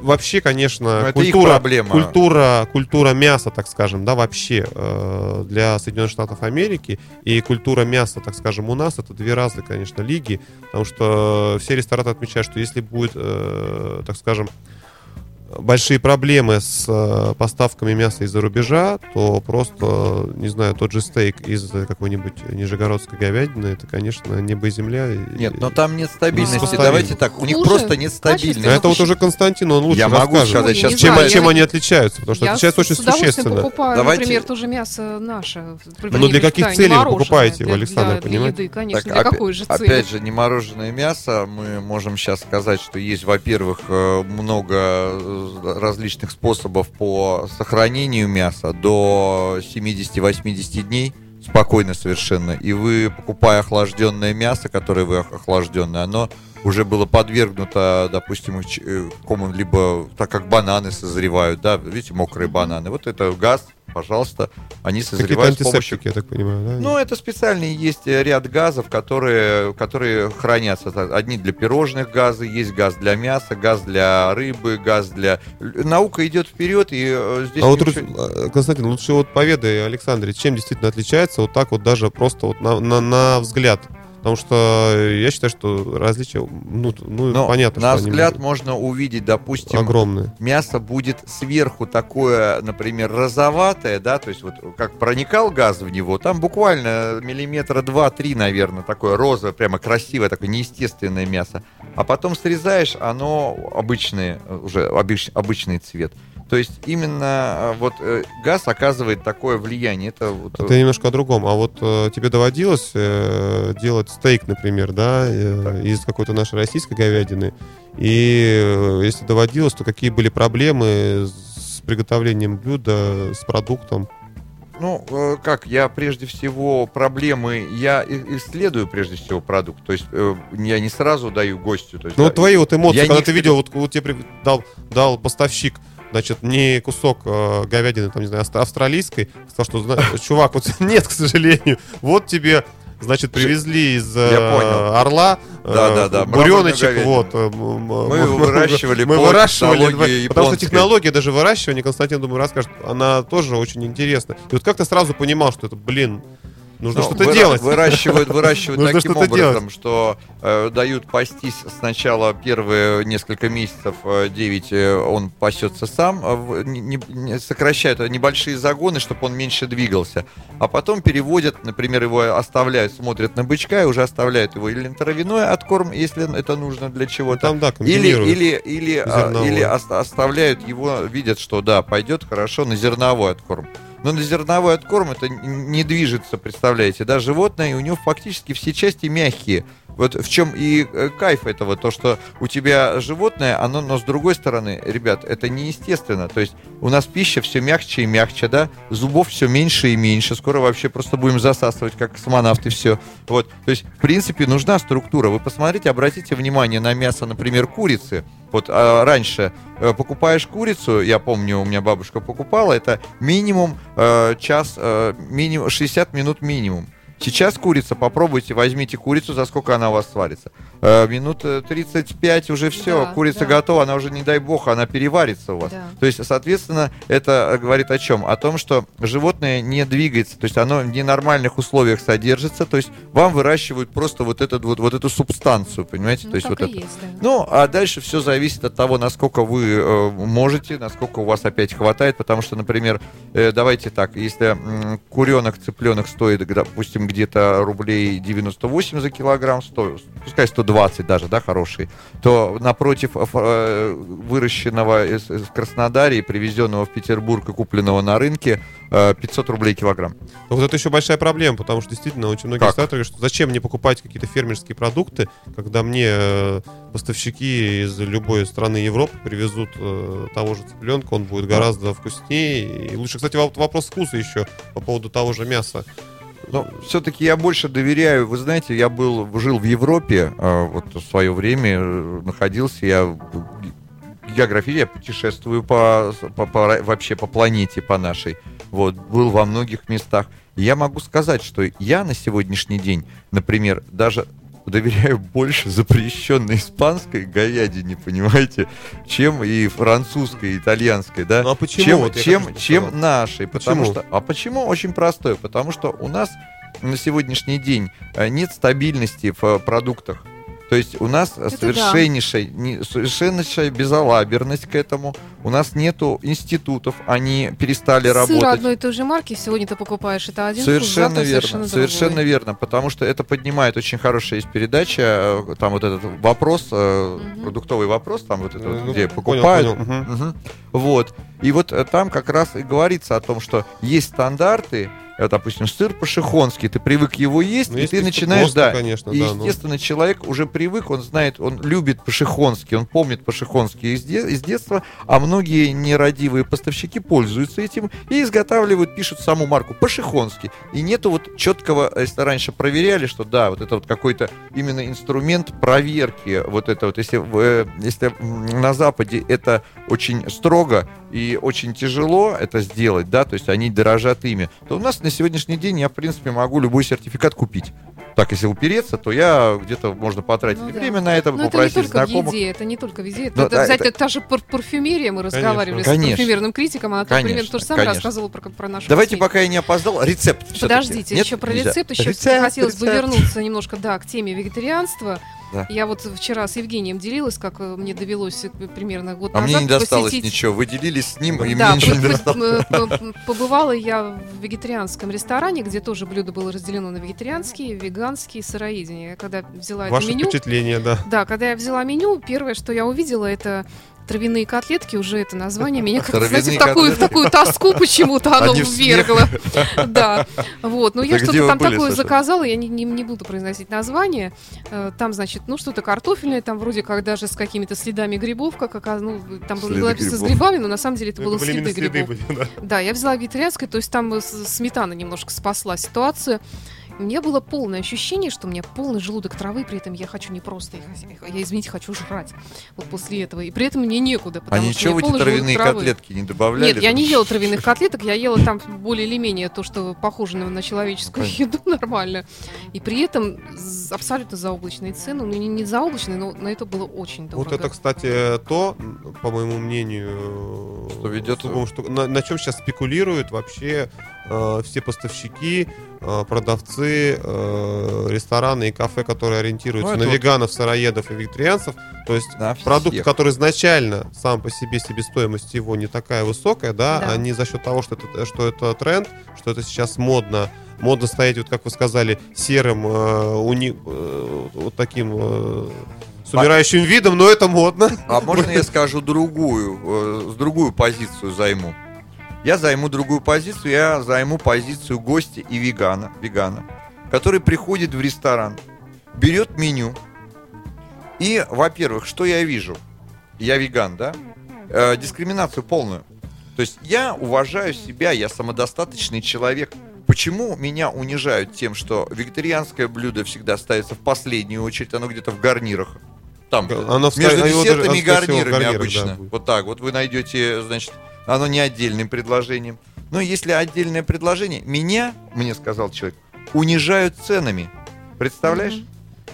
Вообще, конечно, культура, проблема. культура, культура мяса, так скажем, да, вообще э, для Соединенных Штатов Америки и культура мяса, так скажем, у нас, это две разные, конечно, лиги, потому что все рестораторы отмечают, что если будет, э, так скажем, большие проблемы с э, поставками мяса из-за рубежа, то просто, не знаю, тот же стейк из какой-нибудь нижегородской говядины, это, конечно, небо и земля. и- Нет, но там нет стабильности. Давайте так, у них Хуже, просто нет Но стабильности. это вот уже Константин, он лучше Я могу расскажет. сказать сейчас, чем, знаю, чем я- они отличаются, потому что Я отличаются очень существенно. покупаю, Давайте- например, тоже мясо наше. Ну, для каких Да, целей вы покупаете его, Александр, для- для понимаете? еды, конечно. Так, для опя- какой же цели? Опять же, не мороженое мясо. Мы можем сейчас сказать, что есть, во-первых, э, много э, различных способов по сохранению мяса до 70-80 дней. Спокойно совершенно. И вы, покупая охлажденное мясо, которое вы ох- охлажденное, оно уже было подвергнуто, допустим, э, какому-либо, так как бананы созревают, да, видите, мокрые бананы. Вот это газ, пожалуйста, они созревают с помощью я так понимаю, да? ну, это специальные есть э, ряд газов, которые, которые хранятся. Одни для пирожных газы, есть газ для мяса, газ для рыбы, газ для... Наука идет вперед, и э, здесь... А вот, ничего- э, Константин, лучше вот поведай, Александре, чем действительно отличается вот так вот даже просто вот на, на, на взгляд? Потому что я считаю, что различия, ну, ну Но понятно, на что они взгляд будут можно увидеть, допустим, огромные. мясо будет сверху такое, например, розоватое, да, то есть вот как проникал газ в него, там буквально миллиметра два-три, наверное, такое розовое, прямо красивое, такое неестественное мясо. А потом срезаешь, оно обычное, уже обыч- обычный цвет. То есть именно э, вот э, газ оказывает такое влияние. Это вот, Это немножко о другом. А вот э, тебе доводилось э, делать стейк, например, да, э, из какой-то нашей российской говядины? И если доводилось, то какие были проблемы с приготовлением блюда, с продуктом? Ну, как, я прежде всего проблемы, я исследую прежде всего продукт, то есть я не сразу даю гостю. То есть, Ну, да, твои вот эмоции, я когда не ты видел, вот, вот тебе дал, дал поставщик, значит, не кусок э, говядины, там, не знаю, авст- австралийской, сказал, что, зна- чувак, вот нет, к сожалению, вот тебе, значит, привезли из э. Орла э, Да-да-да, буреночек, мраморную вот. э, Мы выращивали мы выращивали, потому что технология даже выращивания, Константин, думаю, расскажет, она тоже очень интересна. И вот как ты сразу понимал, что это, блин, нужно Ну, что-то выра- делать? Выращивают, выращивают Нужно таким образом, что э, дают пастись сначала первые несколько месяцев, э, 9 э, он пасется сам, в- не- не- сокращают э, небольшие загоны, чтобы он меньше двигался. А потом переводят, например, его оставляют, смотрят на бычка и уже оставляют его или на травяной откорм, если это нужно для чего-то. Там, да, Или, или, или, а, или ос- оставляют его, видят, что да, пойдет хорошо на зерновой откорм. Но на зерновой откорм это не движется, представляете, да, животное, и у него фактически все части мягкие. Вот в чем и э, кайф этого, то, что у тебя животное, оно, но с другой стороны, ребят, это неестественно. То есть у нас пища все мягче и мягче, да, зубов все меньше и меньше. Скоро вообще просто будем засасывать, как космонавты, все. Вот, то есть, в принципе, нужна структура. Вы посмотрите, обратите внимание на мясо, например, курицы. Вот а, раньше э, покупаешь курицу, я помню, у меня бабушка покупала, это минимум э, час, э, минимум 60 минут минимум. Сейчас курица, попробуйте, возьмите курицу, за сколько она у вас сварится. Э, минут э, 35 уже все, Да, курица да. готова, она уже, не дай бог, она переварится у вас. Да. То есть, соответственно, это э, говорит о чем? О том, что животное не двигается, то есть оно в ненормальных условиях содержится, то есть вам выращивают просто вот, этот, вот, вот эту субстанцию, понимаете? Ну, то есть вот это. есть, да. Ну, а дальше все зависит от того, насколько вы э, можете, насколько у вас опять хватает, потому что, например, э, давайте так, если куренок, цыпленок стоит, допустим, где-то рублей 98 за килограмм, 100, пускай 120 даже, да, хороший, то напротив э, выращенного из, из и привезенного в Петербург и купленного на рынке э, 500 рублей килограмм. Но вот это еще большая проблема, потому что действительно очень многие Как? говорят, что зачем мне покупать какие-то фермерские продукты, когда мне э, поставщики из любой страны Европы привезут э, того же цыпленка, он будет гораздо вкуснее. И лучше, кстати, вопрос вкуса еще по поводу того же мяса. Но все-таки я больше доверяю. Вы знаете, я был, жил в Европе э, вот в свое время, э, находился я географии, я путешествую по, по- по- вообще по планете, по нашей. Вот, был во многих местах. Я могу сказать, что я на сегодняшний день, например, даже доверяю больше запрещенной испанской говядине, понимаете, чем и французской, и итальянской, да? Ну, а почему? Чем, Вот чем, хочу чем сказать. нашей? Потому Почему? что, а почему? Очень простое. Потому что у нас на сегодняшний день э, нет стабильности в э, продуктах. То есть у нас да. совершеннейшая, не- совершеннейшая безалаберность к этому. У нас нету институтов, они перестали Сыр работать. одной и той же марки сегодня ты покупаешь, это один вкус, Совершенно завтра верно, совершенно, совершенно другой. верно, потому что это поднимает очень хорошая есть передача, э, там вот этот вопрос, Мгм. продуктовый вопрос, там вот это, вот, Ну, где понял, покупают, понял, мгм. Мгм. Вот. И вот э, там как раз и говорится о том, что есть стандарты, допустим, сыр пашихонский, ты привык его есть, Ну, и ты начинаешь, просто, да, конечно, и, да, ну. естественно, человек уже привык, он знает, он любит пашихонский, он помнит пашихонский из, де- из детства, а многие нерадивые поставщики пользуются этим и изготавливают, пишут саму марку пашихонский. И нету вот четкого, если раньше проверяли, что да, вот это вот какой-то именно инструмент проверки, вот это вот, если, э, если на Западе это очень строго и очень тяжело это сделать, да, то есть они дорожат ими, то у нас на сегодняшний день я, в принципе, могу любой сертификат купить. Так, если упереться, то я где-то можно потратить Ну да. время на это, Но это не попросить только знакомых. в еде, это не только в еде. Это, Ну, это, да, кстати, это- та же пар- парфюмерия, мы разговаривали с Конечно. парфюмерным критиком, она, Конечно, то же самое конечно. рассказывала про, про нашу Давайте, косметику. пока я не опоздал, рецепт. Подождите, Нет? еще про Нельзя. рецепт, еще Рецепт, хотелось бы рецепт. вернуться немножко, да, к теме вегетарианства. Да. Я вот вчера с Евгением делилась, как э, мне довелось э, примерно год А назад мне не досталось посетить ничего. Вы делились с ним, и да, мне ничего не досталось. по- побывала я в вегетарианском ресторане, где тоже блюдо было разделено на вегетарианские, веганские, сыроедение. Я когда взяла Ваше это меню, впечатление, да. да, когда я взяла меню, первое, что я увидела, это травяные котлетки, уже это название меня как знаете, Травяные в такую, в такую тоску почему-то оно ввергло. Да, вот. Но я Это где что-то там такое заказала, я не, буду произносить название. Э, Там, значит, ну что-то картофельное, там вроде как даже с какими-то следами грибов, как оказалось, ну, там было написано с грибами, но на самом деле это Ну, было следы грибов. да. Я взяла вегетарианское, то есть там э, сметана немножко спасла ситуацию. У меня было полное ощущение, что у меня полный желудок травы, при этом я хочу не просто их, я, извините, хочу жрать вот после этого. И при этом мне некуда, А потому что ничего у в меня эти травяные котлетки не добавляли? Нет, я не ела травяных котлеток, я ела там более или менее то, что похоже на, на человеческую Ну, еду нормально. И при этом абсолютно заоблачные цены. Ну, не, не заоблачные, но на это было очень дорого. Вот это, кстати, то, по моему мнению, Что ведет- что- на, на чем сейчас спекулируют вообще э, все поставщики, э, продавцы, э, рестораны и кафе, которые ориентируются Ну, на вот- веганов, сыроедов и вегетарианцев. То есть На продукт, всех. который изначально сам по себе себестоимость его не такая высокая, да, Да. они за счет того, что это, что это тренд, что это сейчас модно, модно стоять, вот как вы сказали, серым, э, уни- э, вот таким э, с умирающим видом, но это модно. А можно я скажу другую, э, с другую позицию займу? Я займу другую позицию, я займу позицию гостя и вегана, вегана, который приходит в ресторан, берет меню, и, во-первых, что я вижу? Я веган, да? Э, дискриминацию полную. То есть я уважаю себя, я самодостаточный человек. Почему меня унижают тем, что вегетарианское блюдо всегда ставится в последнюю очередь, оно где-то в гарнирах? Там, Оно в- между даже, десертами и гарнирами гарнирах, обычно. да, будет. вот так вот вы найдете, значит, оно не отдельным предложением. Но если отдельное предложение, меня, мне сказал человек, унижают ценами. Представляешь?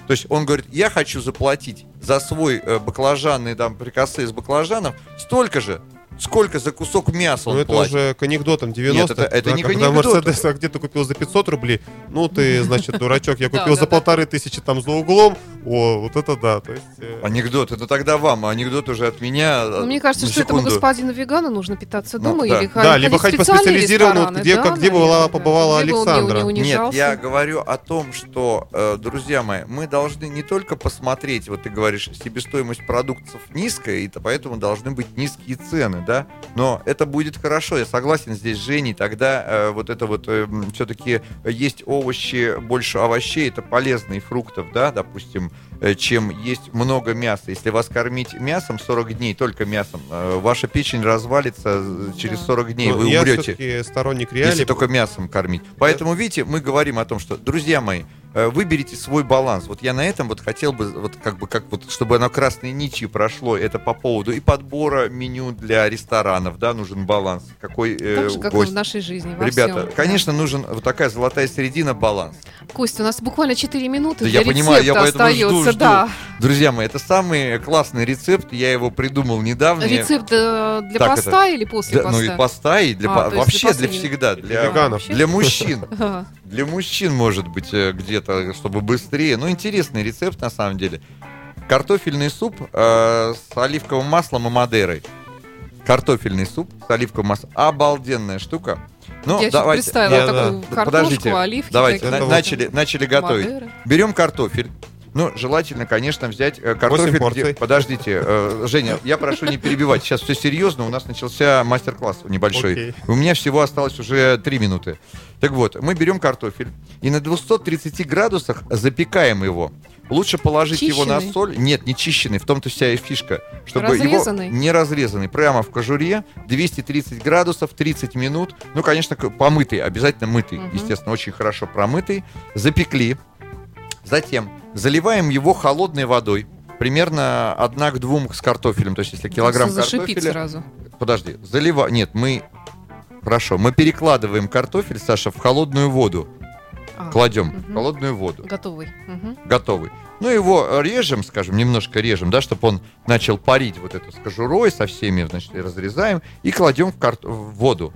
То есть он говорит, я хочу заплатить за свой э, баклажанный там прикосы из баклажанов столько же, сколько за кусок мяса он Ну, это платит. уже к анекдотам 90-х. Нет, это- это да, не к когда анекдотам. Мерседес а где ты купил за 500 рублей, ну ты, значит, дурачок, я Да, купил да, за да. полторы тысячи там за углом, о, вот это да, то есть... э, Анекдот, это тогда вам, а анекдот уже от меня. Ну, э, мне кажется, что этому господину вегану нужно питаться Ну, дома да. или Да, ходить либо в ходить по специализированному, где- да, как- где была- да. побывала Александра. не Нет, я говорю о том, что, э, друзья мои, мы должны не только посмотреть, вот ты говоришь, себестоимость продуктов низкая, и то поэтому должны быть низкие цены, да, но это будет хорошо, я согласен здесь с Женей, тогда э, вот это вот все-таки есть овощи, больше овощей, это полезно и фруктов, да, допустим, э, чем есть много мяса. Если вас кормить мясом 40 дней, только мясом, э, ваша печень развалится э, через Да. 40 дней, ну, вы я умрете. сторонник Если реалий. только мясом кормить. Поэтому, видите, мы говорим о том, что, друзья мои, э, выберите свой баланс. Вот я на этом вот хотел бы, вот как бы, как вот, чтобы оно красной нитью прошло, это по поводу и подбора меню для ресторанов, да, нужен баланс. Какой э, Так же, как гость. в нашей жизни. во Ребята, всем. конечно, нужен вот такая золотая середина, баланс. Костя, у нас буквально 4 минуты Да я понимаю, я поэтому остается, жду. Да. Друзья мои, это самый классный рецепт, я его придумал недавно. Рецепт э, для Так поста или после Да, поста? ну и поста, и для А, по- вообще для для всегда, для, Веганов. Для мужчин. Для мужчин, может быть, э, где-то, чтобы быстрее. Ну, интересный рецепт, на самом деле. Картофельный суп э, с оливковым маслом и мадерой. Картофельный суп с оливковым маслом. Обалденная штука. Ну, Я давайте. представила Я- такую да, картошку, подождите, оливки. Давайте, такие. на- начали, начали готовить. Мадеры. Берем картофель. Ну, желательно, конечно, взять э, картофель. где- Подождите, э, Женя, я прошу не перебивать. Сейчас все серьезно. У нас начался мастер-класс небольшой. Окей. У меня всего осталось уже 3 минуты. Так вот, мы берем картофель и на 230 градусах запекаем его. Лучше положить его на Чищенный? соль. Нет, не чищенный, в том-то вся и фишка. Чтобы Разрезанный? его не разрезанный, прямо в кожуре, 230 градусов, 30 минут. Ну, конечно, помытый, обязательно мытый, Мгм. естественно, очень хорошо промытый. Запекли. Затем заливаем его холодной водой. Примерно одна к двум с картофелем. То есть, если килограмм картофеля... сразу. Подожди, залива... Нет, мы... Хорошо, мы перекладываем картофель, Саша, в холодную воду. А, Кладем в холодную воду. Готовый. Мгм. Готовый. Ну, его режем, скажем, немножко режем, да, чтобы он начал парить вот эту с кожурой, со всеми, значит, разрезаем, и кладем в, карт- в воду.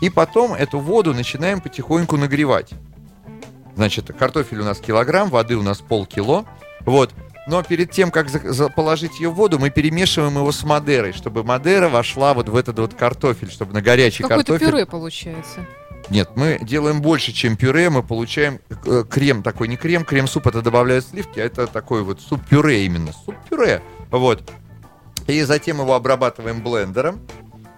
И потом эту воду начинаем потихоньку нагревать. Значит, картофель у нас килограмм, воды у нас полкило. Вот. Но перед тем, как положить ее в воду, мы перемешиваем его с Мадерой, чтобы Мадера вошла вот в этот вот картофель, чтобы на горячий Какое-то картофель... пюре получается. Нет, мы делаем больше, чем пюре, мы получаем э, крем такой, не крем, крем-суп это добавляют сливки, а это такой вот суп-пюре именно, суп-пюре, вот. И затем его обрабатываем блендером,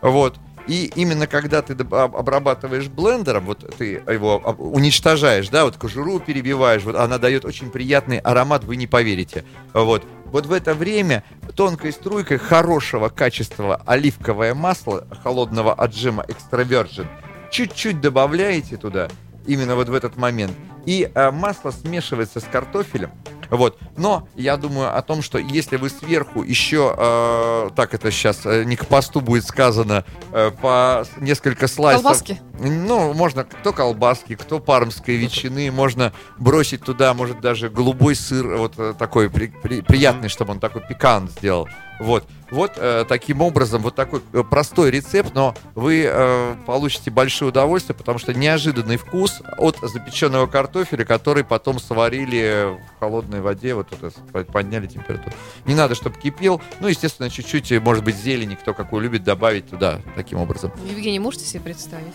вот. И именно когда ты обрабатываешь блендером, вот ты его уничтожаешь, да, вот кожуру перебиваешь, вот она дает очень приятный аромат, вы не поверите. Вот. Вот в это время тонкой струйкой хорошего качества оливковое масло холодного отжима Extra Virgin чуть-чуть добавляете туда, именно вот в этот момент, и э, масло смешивается с картофелем. Вот. Но я думаю о том, что если вы сверху еще, э, так это сейчас э, не к посту будет сказано, э, по несколько слайсов. Колбаски? Ну, можно кто колбаски, кто пармской ветчины, можно бросить туда, может даже голубой сыр, вот э, такой при- при- приятный, чтобы он такой пикант сделал. Вот, вот э, таким образом, вот такой э, простой рецепт, но вы э, получите большое удовольствие, потому что неожиданный вкус от запеченного картофеля, который потом сварили в холодной воде, вот это подняли температуру. Не надо, чтобы кипел, ну, естественно, чуть-чуть, может быть, зелени, кто какую любит, добавить туда таким образом. Евгений, можете себе представить?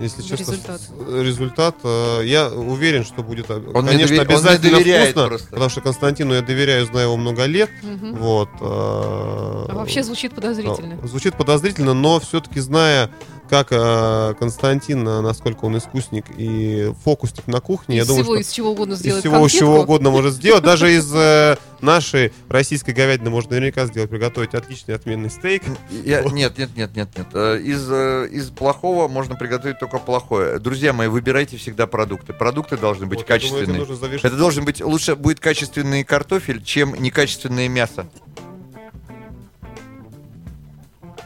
Если честно, Результат. результат, э, я уверен, что будет, э, Он мне конечно, довер- он мне обязательно доверяет вкусно, просто. потому что Константину я доверяю, знаю его много лет, Мгм. вот. А вообще звучит подозрительно. Э, Звучит подозрительно, но все-таки зная, как э, Константин, э, насколько он искусник и фокусник на кухне, я из думаю, всего, что из чего угодно из сделать всего конфетку. чего угодно может сделать. Даже из э, нашей российской говядины можно наверняка сделать, приготовить отличный отменный стейк. Я- нет, нет, нет, нет, нет. Э, Из, э, из плохого можно приготовить только плохое. Друзья мои, выбирайте всегда продукты. Продукты должны быть Вот, я думаю, качественные. это. Это должен быть лучше будет качественный картофель, чем некачественное мясо.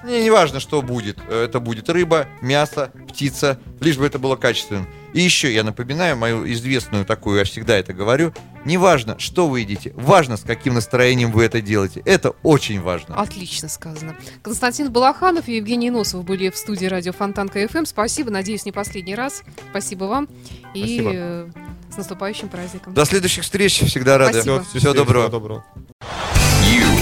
Не, не важно, что будет. Э, Это будет рыба, мясо, птица, лишь бы это было качественным. И еще я напоминаю мою известную такую, я всегда это говорю, неважно, что вы едите, важно, с каким настроением вы это делаете. Это очень важно. Отлично сказано. Константин Балаханов и Евгений Носов были в студии радио Фонтанка ФМ. Спасибо, надеюсь, не последний раз. Спасибо вам. И Спасибо. э, с наступающим праздником. До следующих встреч, всегда рады. Спасибо. Всего доброго. Всего доброго.